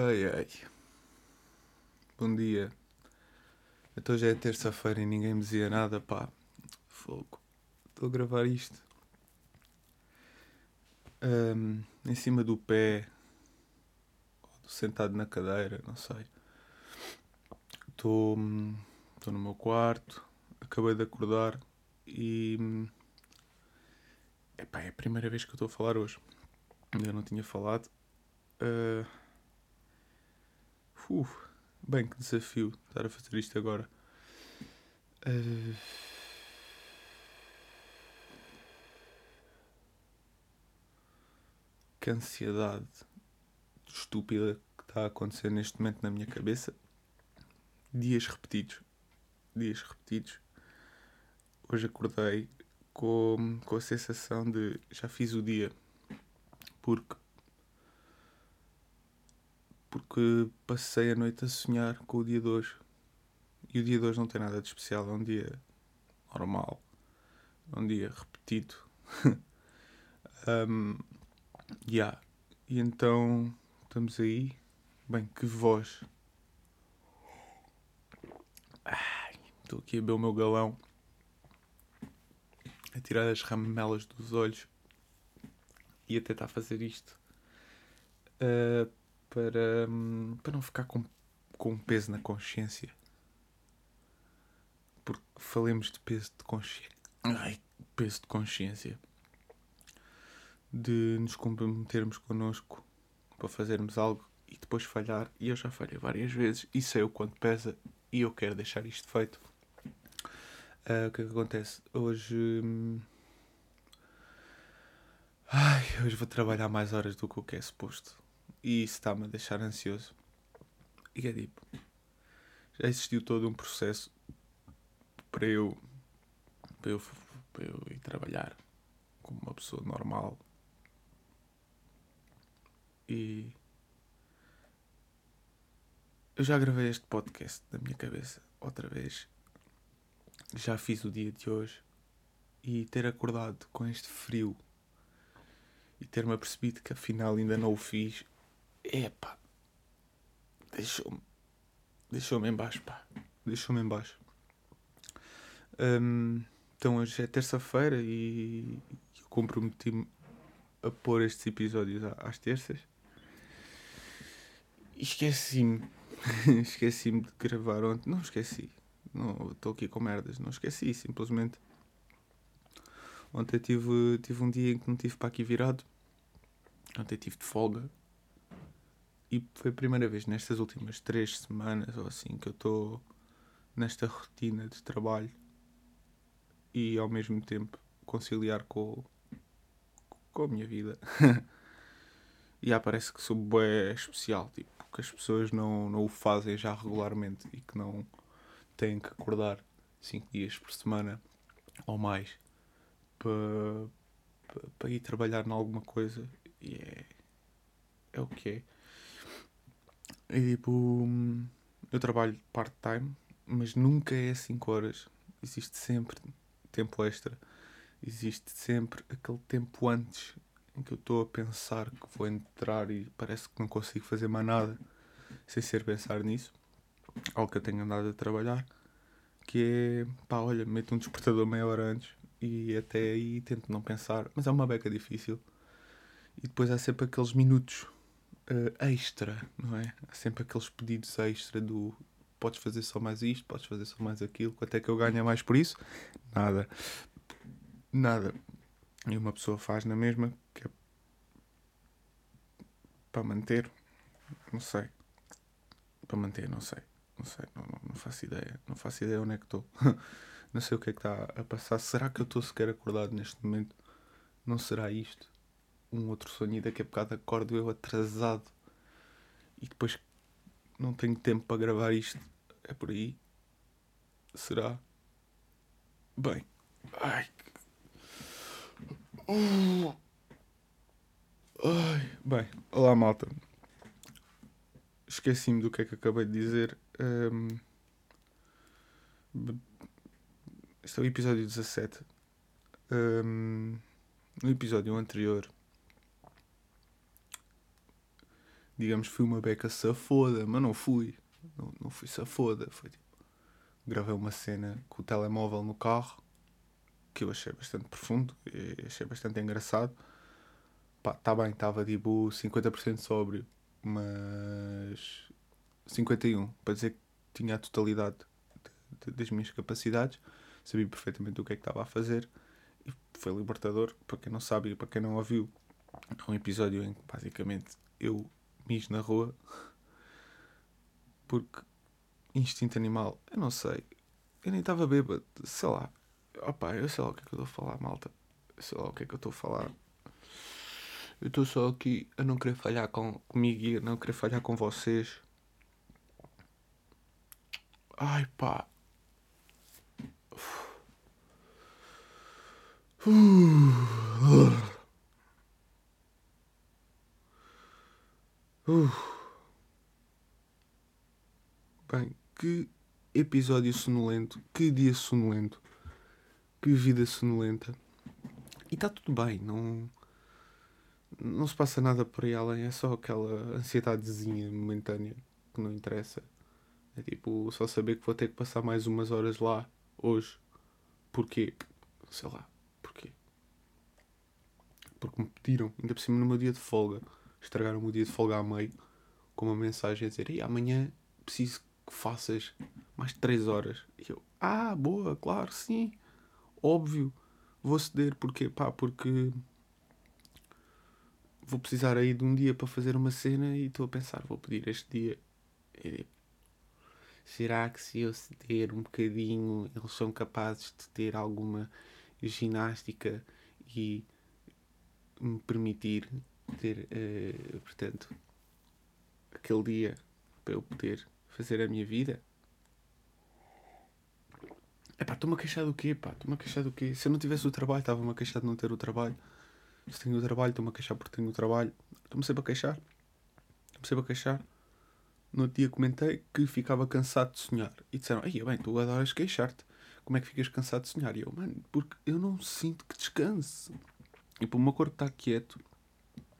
Ai ai. Bom dia. Então já é terça-feira e ninguém me dizia nada, pá. Fogo. Estou a gravar isto. Ahm, em cima do pé. Sentado na cadeira, não sei. Estou no meu quarto. Acabei de acordar e. Epá, é a primeira vez que eu estou a falar hoje. Ainda não tinha falado. Ah, uf, bem, que desafio estar a fazer isto agora. Ah, que ansiedade estúpida que está a acontecer neste momento na minha cabeça. Dias repetidos. Dias repetidos. Hoje acordei com, com a sensação de já fiz o dia. Porque porque passei a noite a sonhar com o dia de hoje. E o dia de hoje não tem nada de especial, é um dia normal, é um dia repetido. um, yeah. E então estamos aí. Bem, que voz. Estou aqui a ver o meu galão. A tirar as ramelas dos olhos. E a tentar fazer isto. Uh, para, hum, para não ficar com, com peso na consciência. Porque falemos de peso de consciência. Ai, peso de consciência. De nos comprometermos connosco para fazermos algo e depois falhar. E eu já falhei várias vezes e sei o quanto pesa e eu quero deixar isto feito. Uh, o que é que acontece? Hoje. Hum... Ai, hoje vou trabalhar mais horas do que o que é suposto. E isso está-me a deixar ansioso. E é tipo. Já existiu todo um processo para eu. para eu, para eu ir trabalhar como uma pessoa normal. E. Eu já gravei este podcast na minha cabeça outra vez. Já fiz o dia de hoje. E ter acordado com este frio e ter-me apercebido que afinal ainda não o fiz Epá. Deixou-me. Deixou-me em baixo, pá. Deixou-me em baixo. Um, então hoje é terça-feira e eu comprometi-me a pôr estes episódios às terças. Esqueci-me. esqueci-me de gravar ontem. Não esqueci. Não, estou aqui com merdas. Não esqueci, simplesmente. Ontem tive, tive um dia em que não tive para aqui virado. Ontem tive de folga. E foi a primeira vez nestas últimas três semanas ou assim que eu estou nesta rotina de trabalho e ao mesmo tempo conciliar com, com a minha vida. e ah, parece que sou bué especial, tipo, que as pessoas não, não o fazem já regularmente e que não têm que acordar cinco dias por semana ou mais para, para ir trabalhar em alguma coisa e é, é o que é. E tipo, eu trabalho part-time, mas nunca é 5 horas. Existe sempre tempo extra. Existe sempre aquele tempo antes em que eu estou a pensar que vou entrar e parece que não consigo fazer mais nada sem ser pensar nisso. Algo que eu tenho andado a trabalhar. Que é, pá, olha, meto um despertador meia hora antes e até aí tento não pensar. Mas é uma beca difícil. E depois há sempre aqueles minutos uh, extra, não é? Há sempre aqueles pedidos extra do podes fazer só mais isto, podes fazer só mais aquilo, quanto é que eu ganho mais por isso? Nada. Nada. E uma pessoa faz na mesma que é para manter, não sei. Para manter, não sei. Não sei, não, não, não faço ideia. Não faço ideia onde é que estou. não sei o que é que está a passar. Será que eu estou sequer acordado neste momento? Não será isto? Um outro sonho e daqui a bocado acordo eu atrasado e depois não tenho tempo para gravar isto. É por aí? Será? Bem. Ai. Ai. Bem, olá malta. Esqueci-me do que é que acabei de dizer. Um... Este é o episódio 17. Um... No episódio anterior digamos, fui uma beca safoda, mas não fui. Não, não fui safoda. Foi tipo, gravei uma cena com o telemóvel no carro que eu achei bastante profundo, achei bastante engraçado. Pá, tá bem, estava tipo 50% sóbrio, mas 51, para dizer que tinha a totalidade de, de, das minhas capacidades, sabia perfeitamente o que é que estava a fazer e foi libertador. Para quem não sabe e para quem não ouviu, é um episódio em que basicamente eu mijo na rua porque instinto animal, eu não sei, eu nem estava bêbado, sei lá, opá, eu sei lá o que é que eu estou a falar, malta, eu sei lá o que é que eu estou a falar. Eu estou só aqui a não querer falhar com, comigo e a não querer falhar com vocês. Ai pá. Uh. Bem, que episódio sonolento, que dia sonolento, que vida sonolenta. E está tudo bem, não, não se passa nada por aí além, é só aquela ansiedadezinha momentânea que não interessa. É tipo, só saber que vou ter que passar mais umas horas lá hoje. Porquê? Sei lá, porquê? Porque me pediram, ainda por cima no meu dia de folga estragaram o dia de folga a meio com uma mensagem a dizer: e amanhã preciso que faças mais de 3 horas. E eu: Ah, boa, claro, sim, óbvio, vou ceder. Porquê? Pá, porque vou precisar aí de um dia para fazer uma cena e estou a pensar: vou pedir este dia. E, será que se eu ceder um bocadinho, eles são capazes de ter alguma ginástica e me permitir ter, uh, portanto, aquele dia para eu poder fazer a minha vida. É pá, estou-me a queixar do quê, pá? Estou-me a queixar do quê? Se eu não tivesse o trabalho, estava-me a queixar de não ter o trabalho. Se tenho o trabalho, estou-me a queixar porque tenho o trabalho. Estou-me sempre a queixar. Estou-me sempre a queixar. No outro dia comentei que ficava cansado de sonhar. E disseram, aí bem, tu adoras queixar-te. Como é que ficas cansado de sonhar? E eu, mano, porque eu não sinto que descanse. E para o meu corpo estar quieto,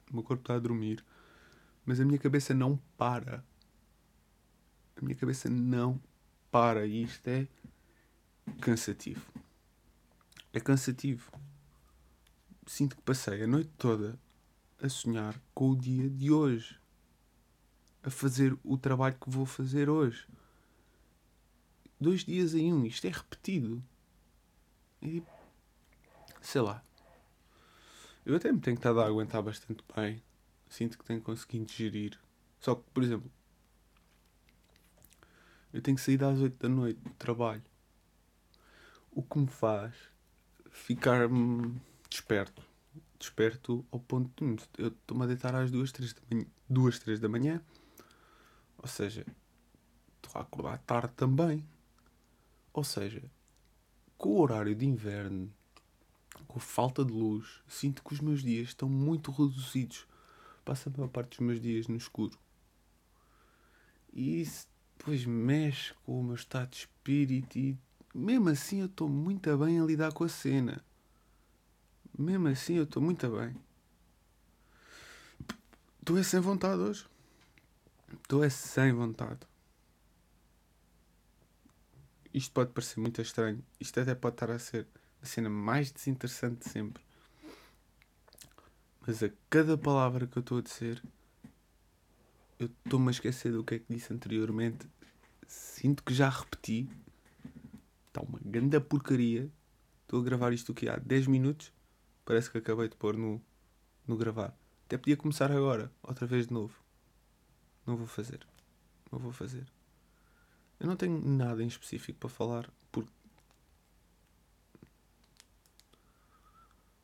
o meu corpo está a dormir, mas a minha cabeça não para. A minha cabeça não para. E isto é cansativo. É cansativo. Sinto que passei a noite toda a sonhar com o dia de hoje. A fazer o trabalho que vou fazer hoje. Dois dias em um. Isto é repetido. E, sei lá. Eu até me tenho estado a aguentar bastante bem. Sinto que tenho conseguido gerir. Só que, por exemplo, eu tenho que sair às 8 da noite do trabalho. O que me faz ficar desperto. Desperto ao ponto de eu estou-me a deitar às 2, 3 da manhã. 2, 3 da manhã. Ou seja, estou a acordar tarde também. Ou seja, com o horário de inverno com falta de luz, sinto que os meus dias estão muito reduzidos. Passo a maior parte dos meus dias no escuro. E isso depois mexe com o meu estado de espírito e mesmo assim eu estou muito bem a lidar com a cena. Mesmo assim eu estou muito bem. Estou é sem vontade hoje. Estou é sem vontade. Isto pode parecer muito estranho. Isto até pode estar a ser a cena mais desinteressante de sempre. Mas a cada palavra que eu estou a dizer, eu estou-me a esquecer do que é que disse anteriormente. Sinto que já repeti. Está uma grande porcaria. Estou a gravar isto aqui há 10 minutos. Parece que acabei de pôr no, no gravar. Até podia começar agora, outra vez de novo. Não vou fazer. Não vou fazer. Eu não tenho nada em específico para falar,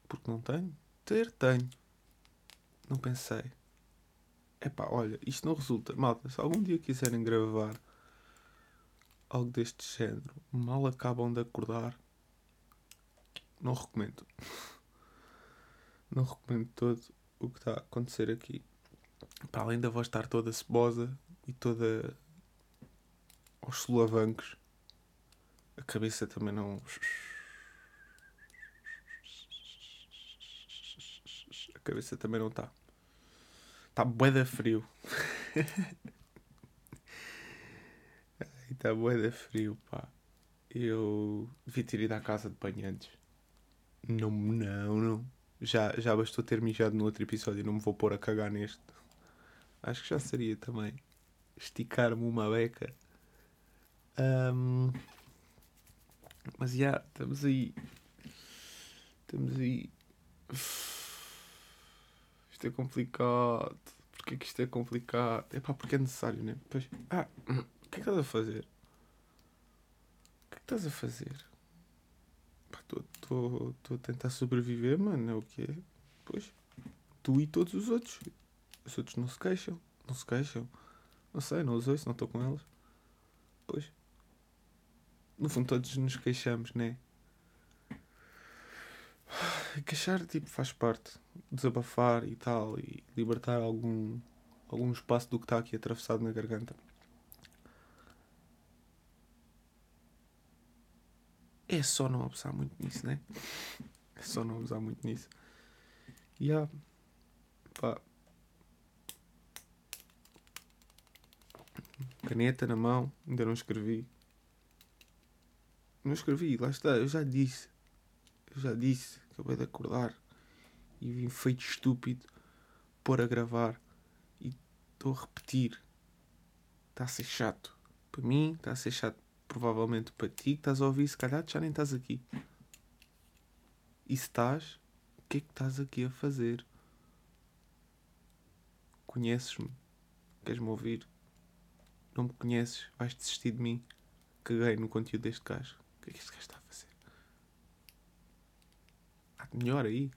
porque não tenho? Ter, tenho. Não pensei. Epá, olha, isto não resulta. Malta, se algum dia quiserem gravar algo deste género, mal acabam de acordar, não recomendo. Não recomendo todo o que está a acontecer aqui. Para além da voz estar toda cebosa e toda aos solavancos, a cabeça também não. Cabeça também não está. Está bué da frio. Está bué da frio, pá. Eu devia ter ido à casa de banho antes. Não, não, não. Já, já bastou ter mijado no outro episódio. Não me vou pôr a cagar neste. Acho que já seria também. Esticar-me uma beca. Um, mas já, yeah, estamos aí. Estamos aí. Isto é complicado. Porquê que isto é complicado? É pá, porque é necessário, né? Pois. Ah, o que é que estás a fazer? O que é que estás a fazer? Estou a tentar sobreviver, mano. É o que é. Pois. Tu e todos os outros. Os outros não se queixam. Não se queixam. Não sei, não os ouço, não estou com elas. Pois. No fundo, todos nos queixamos, né? Queixar, tipo, faz parte. Desabafar e tal. E libertar algum, algum espaço do que está aqui atravessado na garganta. É só não abusar muito nisso, né? É só não abusar muito nisso. E yeah. pá. Caneta na mão, ainda não escrevi. Não escrevi, lá está, eu já disse. Eu já disse, acabei de acordar e vim feito estúpido pôr a gravar e estou a repetir. Está a ser chato. Para mim, está a ser chato provavelmente para ti que estás a ouvir, se calhar já nem estás aqui. E se estás, o que é que estás aqui a fazer? Conheces-me? Queres-me ouvir? Não me conheces? Vais desistir de mim? Caguei no conteúdo deste gajo. O que é que este gajo está a fazer? Há melhor aí?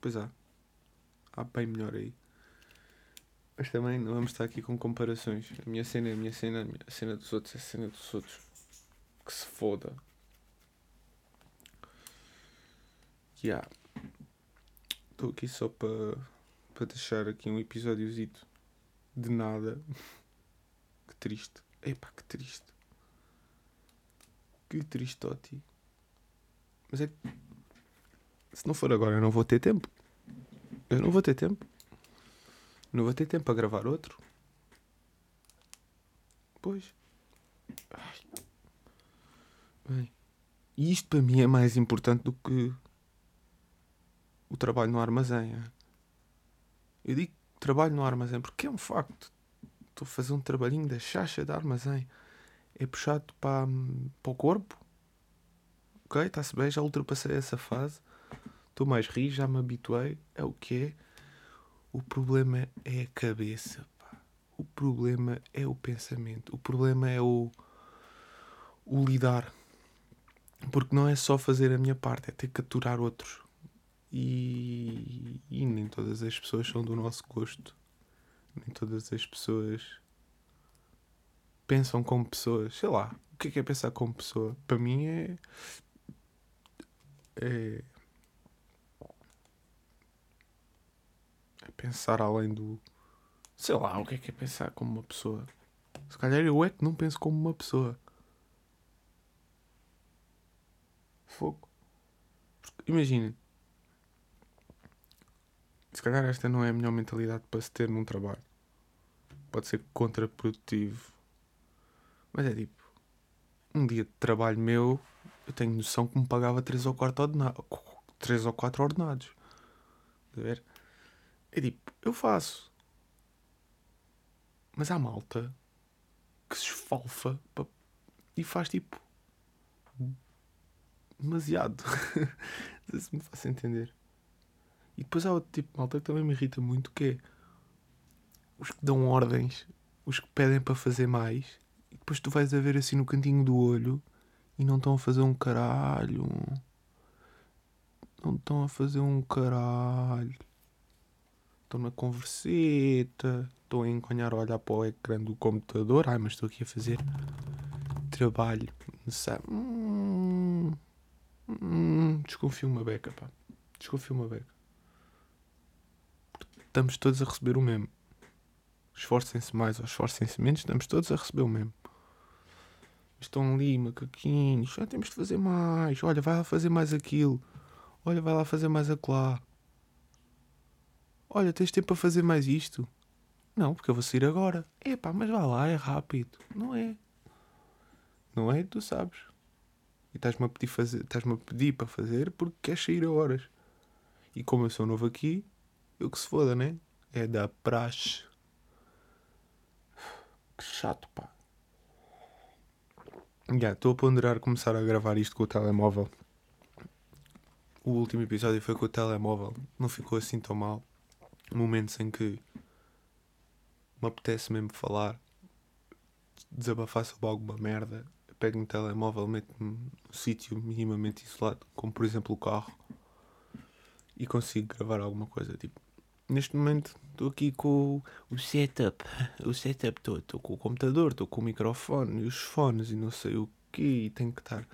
Pois há. Há bem melhor aí. Mas também não vamos estar aqui com comparações. A minha cena é a minha cena, a cena dos outros é a cena dos outros. Que se foda. Yeah. Estou aqui só para para deixar aqui um episódiozito de nada. que triste. Epá, que triste. Que triste, Toti. Mas é que se não for agora eu não vou ter tempo. Eu não vou ter tempo. Não vou ter tempo para gravar outro. Pois. Ai. Bem. E isto para mim é mais importante do que o trabalho no armazém. É? Eu digo trabalho no armazém porque é um facto. Estou a fazer um trabalhinho da chacha de armazém. É puxado para, para o corpo. Ok, está-se bem, já ultrapassei essa fase. Estou mais ri, já me habituei. É o que é. O problema é a cabeça. Pá. O problema é o pensamento. O problema é o, o lidar. Porque não é só fazer a minha parte, é ter que aturar outros. E, e nem todas as pessoas são do nosso gosto. Nem todas as pessoas pensam como pessoas. Sei lá, o que é, que é pensar como pessoa? Para mim é. É é pensar além do. Sei lá, o que é que é pensar como uma pessoa? Se calhar eu é que não penso como uma pessoa. Fogo. Imaginem. Se calhar esta não é a melhor mentalidade para se ter num trabalho. Pode ser contraprodutivo. Mas é tipo. Um dia de trabalho meu, eu tenho noção que me pagava 3 ou 4 ordenados. 3 ou 4 ordenados. A ver? É tipo, eu faço. Mas há malta que se esfalfa e faz tipo. demasiado. Não sei se me faço entender. E depois há outro tipo de malta que também me irrita muito que é os que dão ordens, os que pedem para fazer mais, e depois tu vais a ver assim no cantinho do olho e não estão a fazer um caralho. Não estão a fazer um caralho estou na converseta, estou a enconhar a olhar para o ecrã do computador, ai, mas estou aqui a fazer trabalho, sabe? Hum, hum, desconfio uma beca, pá. Desconfio uma beca. Estamos todos a receber o mesmo. Esforcem-se mais ou esforcem-se menos, estamos todos a receber o mesmo. Estão ali, macaquinhos, já temos de fazer mais. Olha, vai lá fazer mais aquilo. Olha, vai lá fazer mais aquilo Olha, tens tempo para fazer mais isto? Não, porque eu vou sair agora. Epá, mas vá lá, é rápido. Não é. Não é? Tu sabes. E estás-me a pedir, a pedir para fazer porque queres sair a horas. E como eu sou novo aqui, eu que se foda, né? É da praxe. Que chato, pá. Já, yeah, estou a ponderar começar a gravar isto com o telemóvel. O último episódio foi com o telemóvel. Não ficou assim tão mal. Momentos em que me apetece mesmo falar, desabafar sobre alguma merda, pego no telemóvel, meto-me num sítio minimamente isolado, como por exemplo o carro, e consigo gravar alguma coisa. Tipo, neste momento estou aqui com o setup, o setup todo, estou com o computador, estou com o microfone e os fones e não sei o que, e tenho que estar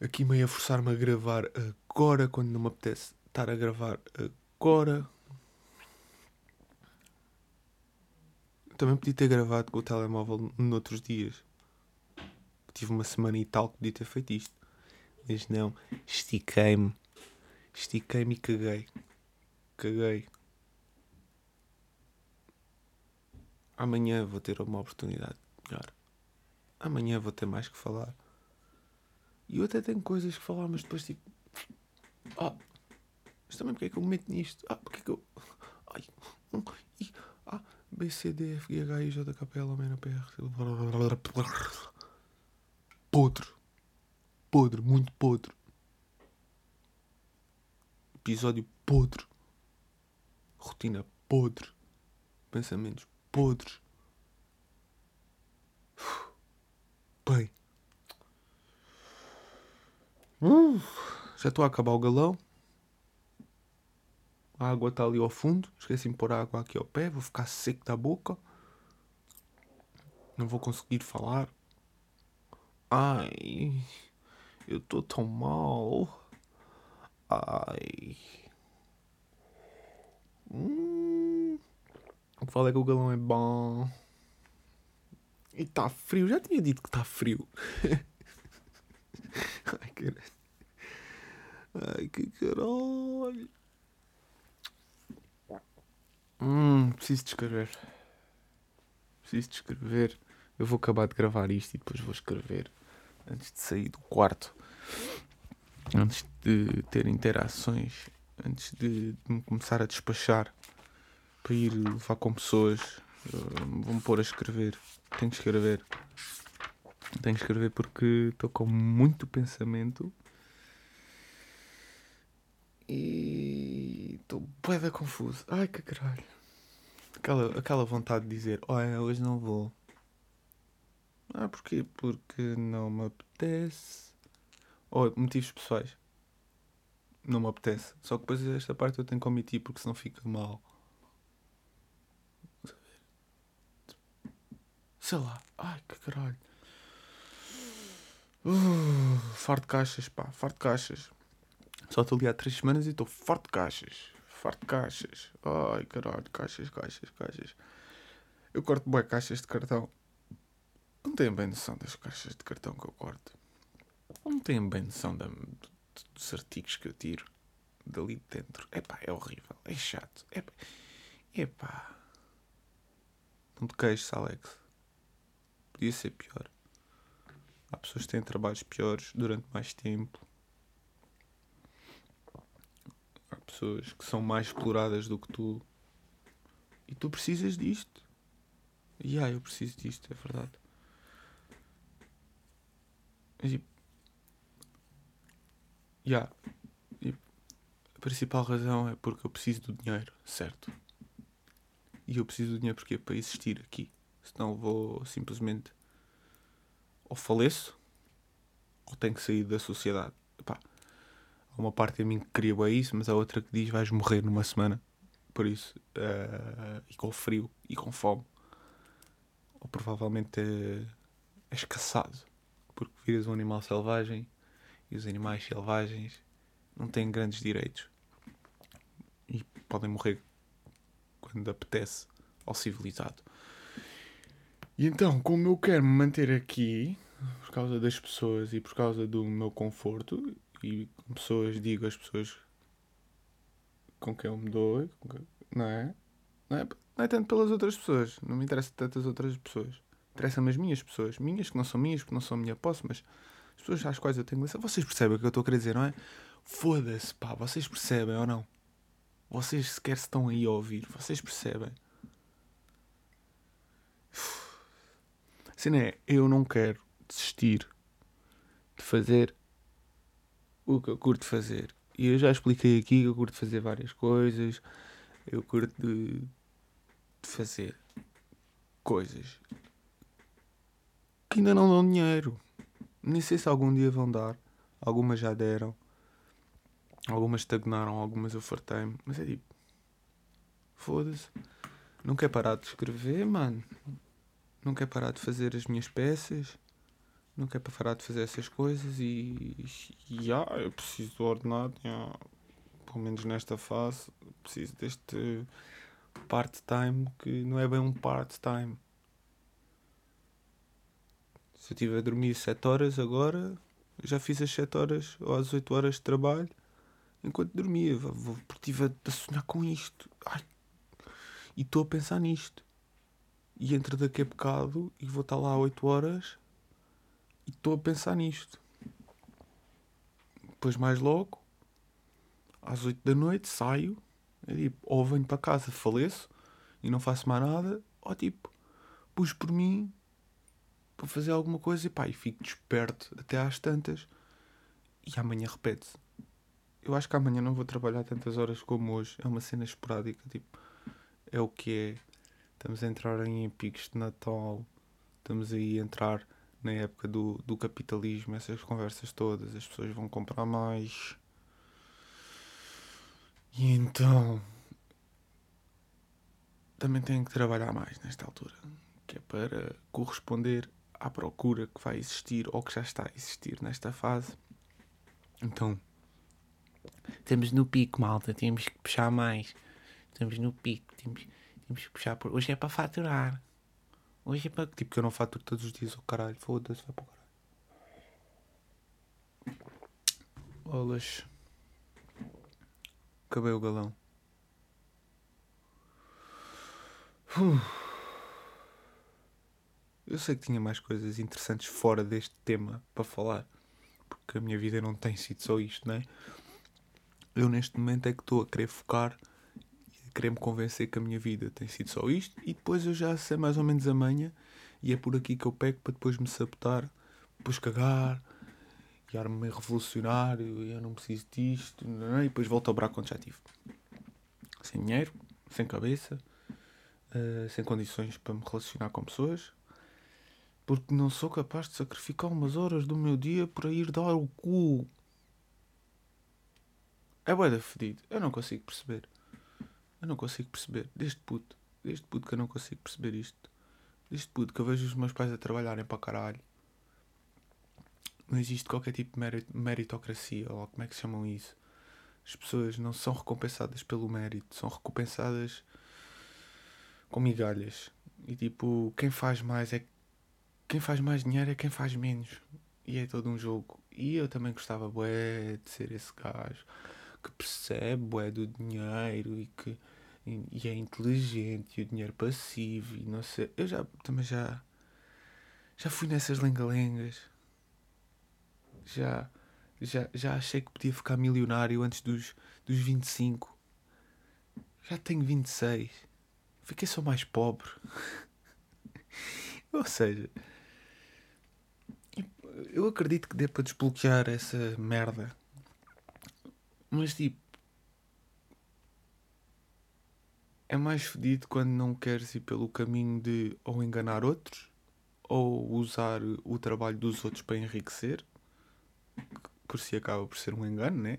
aqui meio a forçar-me a gravar agora quando não me apetece estar a gravar agora. Também podia ter gravado com o telemóvel noutros dias. Tive uma semana e tal que podia ter feito isto. Mas não, estiquei-me. Estiquei-me e caguei. Caguei. Amanhã vou ter uma oportunidade melhor. Amanhã vou ter mais que falar. E eu até tenho coisas que falar, mas depois tipo. Ah, mas também porque é que eu me meto nisto? Ah, porque é que eu. Ai. Ah, B, C, D, F, G, H, I, J, K, P, L, M, N, P, R. Podre. Podre, muito podre. Episódio podre. Rotina podre. Pensamentos podres. Bem. Uh, já estou a acabar o galão. A água está ali ao fundo. Esqueci de pôr a água aqui ao pé. Vou ficar seco da boca. Não vou conseguir falar. Ai, eu estou tão mal. Ai. Hum. O que é que o galão é bom. E está frio. Já tinha dito que está frio. Ai, caralho. Ai, que caralho. Hum, preciso de escrever. Preciso de escrever. Eu vou acabar de gravar isto e depois vou escrever. Antes de sair do quarto. Antes de ter interações. Antes de, de me começar a despachar. Para ir levar com pessoas. Vou-me pôr a escrever. Tenho que escrever. Tenho que escrever porque estou com muito pensamento. E estou bué confuso. Ai que caralho. Aquela, aquela vontade de dizer, olha, hoje não vou. Ah, porquê? Porque não me apetece. Ou oh, motivos pessoais. Não me apetece. Só que depois esta parte eu tenho que omitir porque senão fica mal. Sei lá. Ai que caralho. Uh, farto de caixas, pá. Farto de caixas. Só estou ali há três semanas e estou farto de caixas. Farto de caixas. Ai caralho. Caixas, caixas, caixas. Eu corto boas caixas de cartão. Não tenho bem noção das caixas de cartão que eu corto. Não tenho bem noção da, dos artigos que eu tiro dali de dentro. Epá, é horrível. É chato. Epá. Epá. Não te queixes, Alex. Podia ser pior. Há pessoas que têm trabalhos piores durante mais tempo. Há pessoas que são mais exploradas do que tu. E tu precisas disto. E ah, eu preciso disto, é verdade. E tipo. Yeah. E a principal razão é porque eu preciso do dinheiro, certo? E eu preciso do dinheiro porque é para existir aqui. Senão vou simplesmente ou faleço ou tenho que sair da sociedade. Há uma parte de mim que queria bem isso, mas há outra que diz vais morrer numa semana. Por isso, uh, e com frio e com fome. Ou provavelmente uh, és caçado. Porque viras um animal selvagem e os animais selvagens não têm grandes direitos. E podem morrer quando apetece ao civilizado. E então, como eu quero me manter aqui, por causa das pessoas e por causa do meu conforto, e pessoas, digo as pessoas com quem eu me dou, não é? Não é, não é tanto pelas outras pessoas, não me interessa tanto as outras pessoas. Interessam-me as minhas pessoas, minhas que não são minhas, que não são minha posse, mas as pessoas às quais eu tenho licença. Vocês percebem o que eu estou a querer dizer, não é? Foda-se, pá, vocês percebem ou não? Vocês sequer estão aí a ouvir, vocês percebem? Assim é, eu não quero desistir de fazer o que eu curto fazer. E eu já expliquei aqui que eu curto fazer várias coisas. Eu curto de, de fazer coisas que ainda não dão dinheiro. Nem sei se algum dia vão dar. Algumas já deram. Algumas estagnaram, algumas eu fartei-me. Mas é tipo. Foda-se. Não quer parar de escrever, mano. Não quer parar de fazer as minhas peças. Não quer parar de fazer essas coisas e. E ah, eu preciso do ordenado. Yeah. Pelo menos nesta fase. Preciso deste part-time que não é bem um part-time. Se eu estiver a dormir 7 horas agora, já fiz as 7 horas ou as 8 horas de trabalho enquanto dormia. Porque estive a, sonhar com isto. Ai. E estou a pensar nisto. E entro daqui a bocado e vou estar lá 8 horas e estou a pensar nisto. Depois mais logo, às 8 da noite, saio. É tipo, ou venho para casa, faleço e não faço mais nada, ou tipo, pus por mim para fazer alguma coisa e pá, e fico desperto até às tantas e amanhã repete-se. Eu acho que amanhã não vou trabalhar tantas horas como hoje. É uma cena esporádica, tipo, é o que é. Estamos a entrar em picos de Natal, estamos aí a entrar na época do, do capitalismo, essas conversas todas, as pessoas vão comprar mais. E então também tenho que trabalhar mais nesta altura, que é para corresponder à procura que vai existir ou que já está a existir nesta fase. Então, estamos no pico, malta, temos que puxar mais. Estamos no pico, temos, temos que puxar por. Hoje é para faturar. Hoje é para. Tipo, que eu não faturo todos os dias, oh caralho, foda-se, vai para o caralho. Bolas. Acabei o galão. Uf. Eu sei que tinha mais coisas interessantes fora deste tema para falar, porque a minha vida não tem sido só isto, não é? Eu neste momento é que estou a querer focar e a querer me convencer que a minha vida tem sido só isto e depois eu já sei mais ou menos a manha e é por aqui que eu pego para depois me sabotar, depois cagar e ar-me meio revolucionário e eu não preciso disto não e depois volto a dobrar quando já tive. Sem dinheiro, sem cabeça, uh, sem condições para me relacionar com pessoas porque não sou capaz de sacrificar umas horas do meu dia para ir dar o cu. É bué da fedido. Eu não consigo perceber. Eu não consigo perceber. Desde puto. Desde puto que eu não consigo perceber isto. Desde puto que eu vejo os meus pais a trabalharem para caralho. Não existe qualquer tipo de meritocracia, ou como é que chamam isso. As pessoas não são recompensadas pelo mérito, são recompensadas com migalhas. E tipo, quem faz mais é quem faz mais dinheiro é quem faz menos. E é todo um jogo. E eu também gostava, bué, de ser esse gajo que percebe, bué, do dinheiro e que e, é inteligente e o dinheiro passivo e não sei. Eu já também já já fui nessas lengalengas. Já já já achei que podia ficar milionário antes dos dos 25. Já tenho 26. Fiquei só mais pobre. Ou seja, eu acredito que dê para desbloquear essa merda. Mas tipo. É mais fedido quando não queres ir pelo caminho de ou enganar outros ou usar o trabalho dos outros para enriquecer. Por si acaba por ser um engano, né?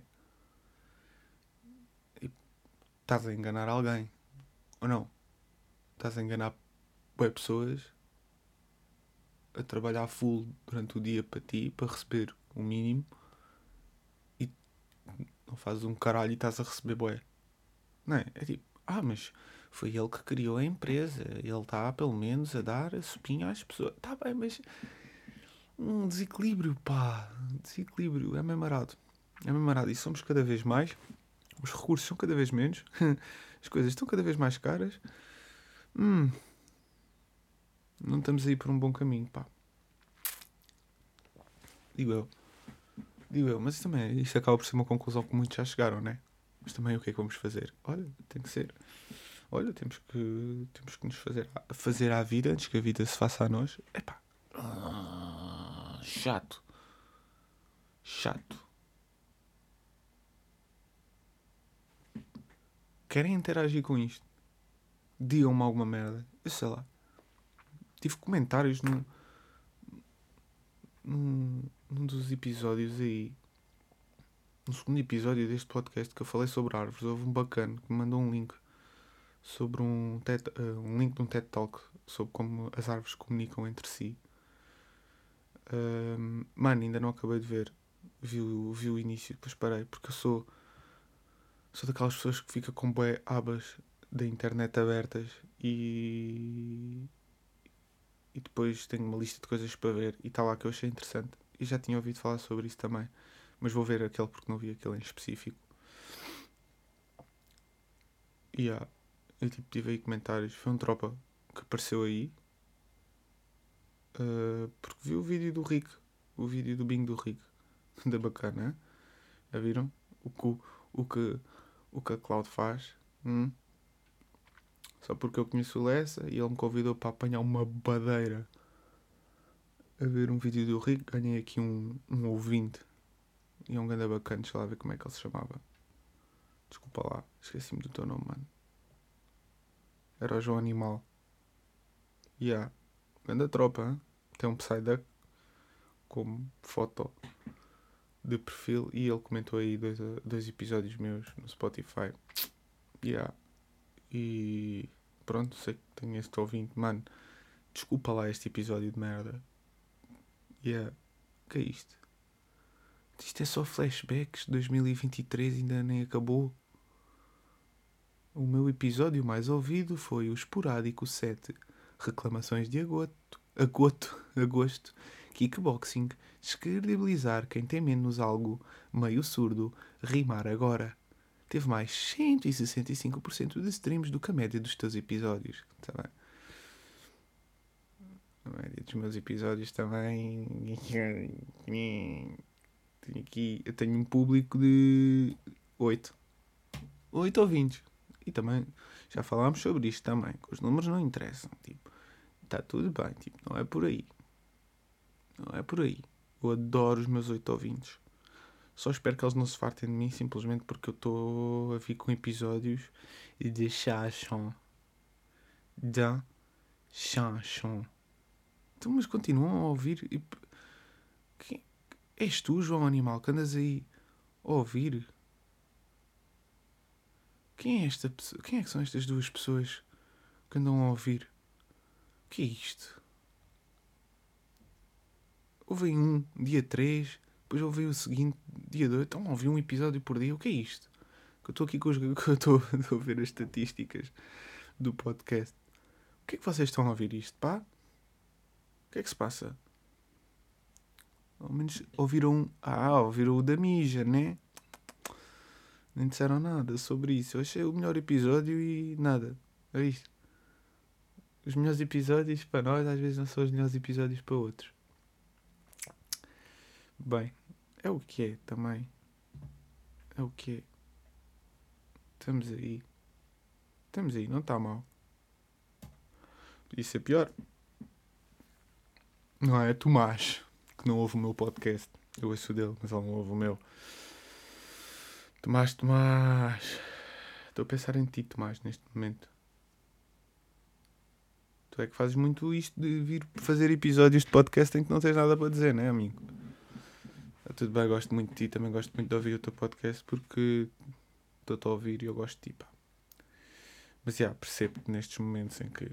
E estás a enganar alguém. Ou não? Estás a enganar pessoas a trabalhar full durante o dia para ti, para receber o mínimo, e não fazes um caralho e estás a receber boé. Não é? É tipo, ah, mas foi ele que criou a empresa, ele está pelo menos a dar a sopinha às pessoas. Está bem, mas um desequilíbrio, pá, desequilíbrio, é memarado. É memarado. E somos cada vez mais os recursos são cada vez menos, as coisas estão cada vez mais caras. Hum, não estamos aí por um bom caminho, pá. Digo eu. Digo eu, mas também isto acaba por ser uma conclusão que muitos já chegaram, né? Mas também o que é que vamos fazer? Olha, tem que ser. Olha, temos que, temos que nos fazer, fazer à vida antes que a vida se faça a nós. Epá. Ah, chato. Chato. Querem interagir com isto? Digam-me alguma merda. Eu sei lá. Tive comentários no, num, num dos episódios aí. No segundo episódio deste podcast que eu falei sobre árvores, houve um bacana que me mandou um link sobre um, TED, uh, um link de um TED Talk sobre como as árvores comunicam entre si. Uh, mano, ainda não acabei de ver. Vi, vi o início, depois parei, porque eu sou. Sou daquelas pessoas que fica com bué abas da internet abertas e. E depois tenho uma lista de coisas para ver e está lá que eu achei interessante. E já tinha ouvido falar sobre isso também. Mas vou ver aquele porque não vi aquele em específico. E yeah, eu tipo, tive aí comentários. Foi um tropa que apareceu aí. Uh, porque vi o vídeo do Rick. O vídeo do Bing do Rick. Da bacana. Já viram? O que, o que, o que a Cloud faz. Hum? Só porque eu conheço o Lessa e ele me convidou para apanhar uma badeira a ver um vídeo do Rick. Ganhei aqui um, um ouvinte. E um grande bacana. Deixa lá ver como é que ele se chamava. Desculpa lá, esqueci-me do teu nome, mano. Era o João Animal. E yeah. grande tropa, hein? tem um Psyduck como foto de perfil e ele comentou aí dois, dois episódios meus no Spotify. Yeah. E pronto, sei que tenho este ouvinte, mano. Desculpa lá este episódio de merda. Yeah. Que é isto? Isto é só flashbacks. 2023 ainda nem acabou. O meu episódio mais ouvido foi o esporádico 7. Reclamações de agosto. Agosto. Agosto. Kickboxing. Descredibilizar quem tem menos algo. Meio surdo. Rimar agora teve mais 165% de streams do que a média dos teus episódios. Tá a média dos meus episódios também. Tenho aqui, eu tenho um público de 8. 8 ouvintes. E também já falámos sobre isto também. Que os números não interessam. Tipo, está tudo bem. Tipo, não é por aí. Não é por aí. Eu adoro os meus 8 ouvintes. Só espero que eles não se fartem de mim simplesmente porque eu estou a vir com episódios de chanson. Da chanson. Então, mas continuam a ouvir. E... Quem... És tu, João Animal, que andas aí a ouvir? Quem é esta pessoa? Quem é que são estas duas pessoas que andam a ouvir? O que é isto? Houve um, dia 3, depois ouvi o seguinte, dia 2, então ouvi um episódio por dia. O que é isto? Que eu estou aqui com os. que eu estou a ver as estatísticas do podcast. O que é que vocês estão a ouvir isto, pá? O que é que se passa? Ao menos ouviram. Ah, ouviram o da Mija, né? Nem disseram nada sobre isso. Eu achei o melhor episódio e nada. É isto. Os melhores episódios para nós às vezes não são os melhores episódios para outros. Bem, é o que é também. É o que é. Estamos aí. Estamos aí, não está mal. Podia ser pior. Não é Tomás, que não ouve o meu podcast. Eu ouço o dele, mas ele não ouve o meu. Tomás, Tomás. Estou a pensar em ti, Tomás, neste momento. Tu é que fazes muito isto de vir fazer episódios de podcast em que não tens nada para dizer, não é, amigo? tudo bem, gosto muito de ti, também gosto muito de ouvir o teu podcast porque estou-te a ouvir e eu gosto de ti, pá. Mas já, percebo que nestes momentos em que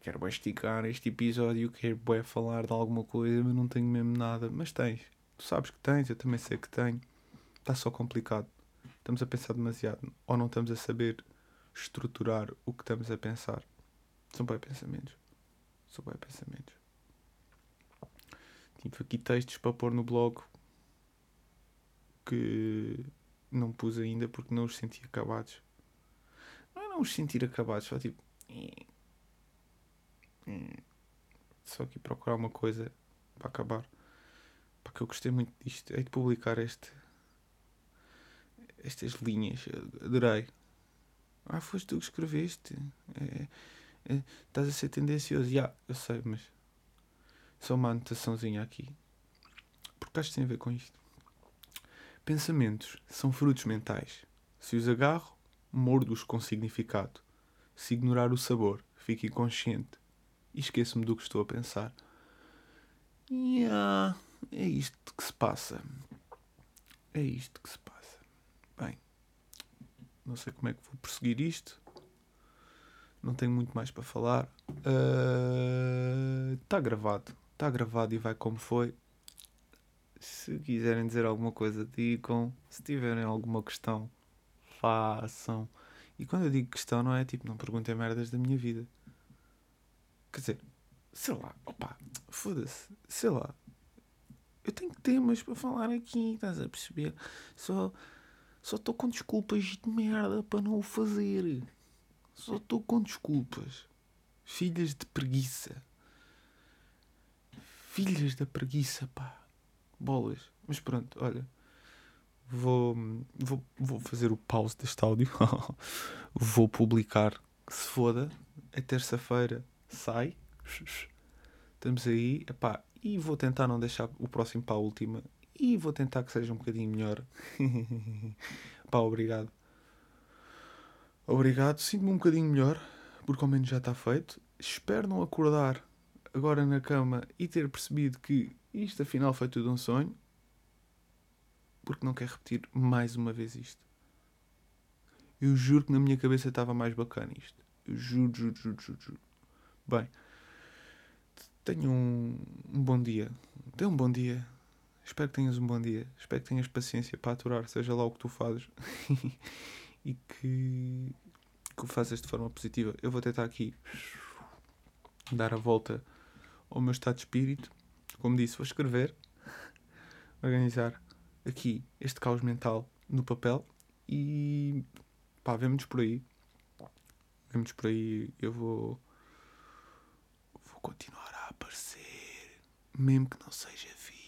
quero bem esticar este episódio, quero bem falar de alguma coisa, mas não tenho mesmo nada. Mas tens, tu sabes que tens, eu também sei que tenho. Está só complicado. Estamos a pensar demasiado, ou não estamos a saber estruturar o que estamos a pensar. São bem pensamentos. São bem pensamentos. Tive aqui textos para pôr no blog que não pus ainda porque não os senti acabados. Não é não os sentir acabados, só tipo. Só aqui procurar uma coisa para acabar. Porque eu gostei muito disto. Hei de publicar este. Estas linhas. Adorei. Ah, foste tu que escreveste. É, é, estás a ser tendencioso. Já, yeah, eu sei, mas. Só uma anotaçãozinha aqui. Porque acho que tem a ver com isto. Pensamentos são frutos mentais. Se os agarro, mordo-os com significado. Se ignorar o sabor, fico inconsciente e esqueço-me do que estou a pensar. Yeah, é isto que se passa. É isto que se passa. Bem, não sei como é que vou prosseguir isto. Não tenho muito mais para falar. Está uh, gravado. Está gravado e vai como foi. Se quiserem dizer alguma coisa, digam. Se tiverem alguma questão, façam. E quando eu digo questão, não é tipo, não perguntem merdas da minha vida. Quer dizer, sei lá, opa, foda-se, sei lá. Eu tenho temas para falar aqui, estás a perceber? Só só estou com desculpas de merda para não o fazer. Só estou com desculpas. Filhas de preguiça. Filhas da preguiça, pá. Bolas. Mas pronto, olha. Vou, vou, vou fazer o pause deste áudio. vou publicar. Que se foda. É terça-feira sai. Estamos aí. Epá, e vou tentar não deixar o próximo para a última. E vou tentar que seja um bocadinho melhor. Pá, obrigado. Obrigado. Sinto-me um bocadinho melhor, porque ao menos já está feito. Espero não acordar agora na cama e ter percebido que isto afinal foi tudo um sonho. Porque não quero repetir mais uma vez isto. Eu juro que na minha cabeça estava mais bacana isto. Eu juro, juro, juro, juro, juro. Bem, tenha um, um bom dia. Tenha um bom dia. Espero que tenhas um bom dia. Espero que tenhas paciência para aturar, seja lá o que tu fazes. e que, que o faças de forma positiva. Eu vou tentar aqui dar a volta ao meu estado de espírito. Como disse, vou escrever, organizar aqui este caos mental no papel e pá, vemos por aí. Vemos por aí. Eu vou continuar a aparecer, mesmo que não seja fixe.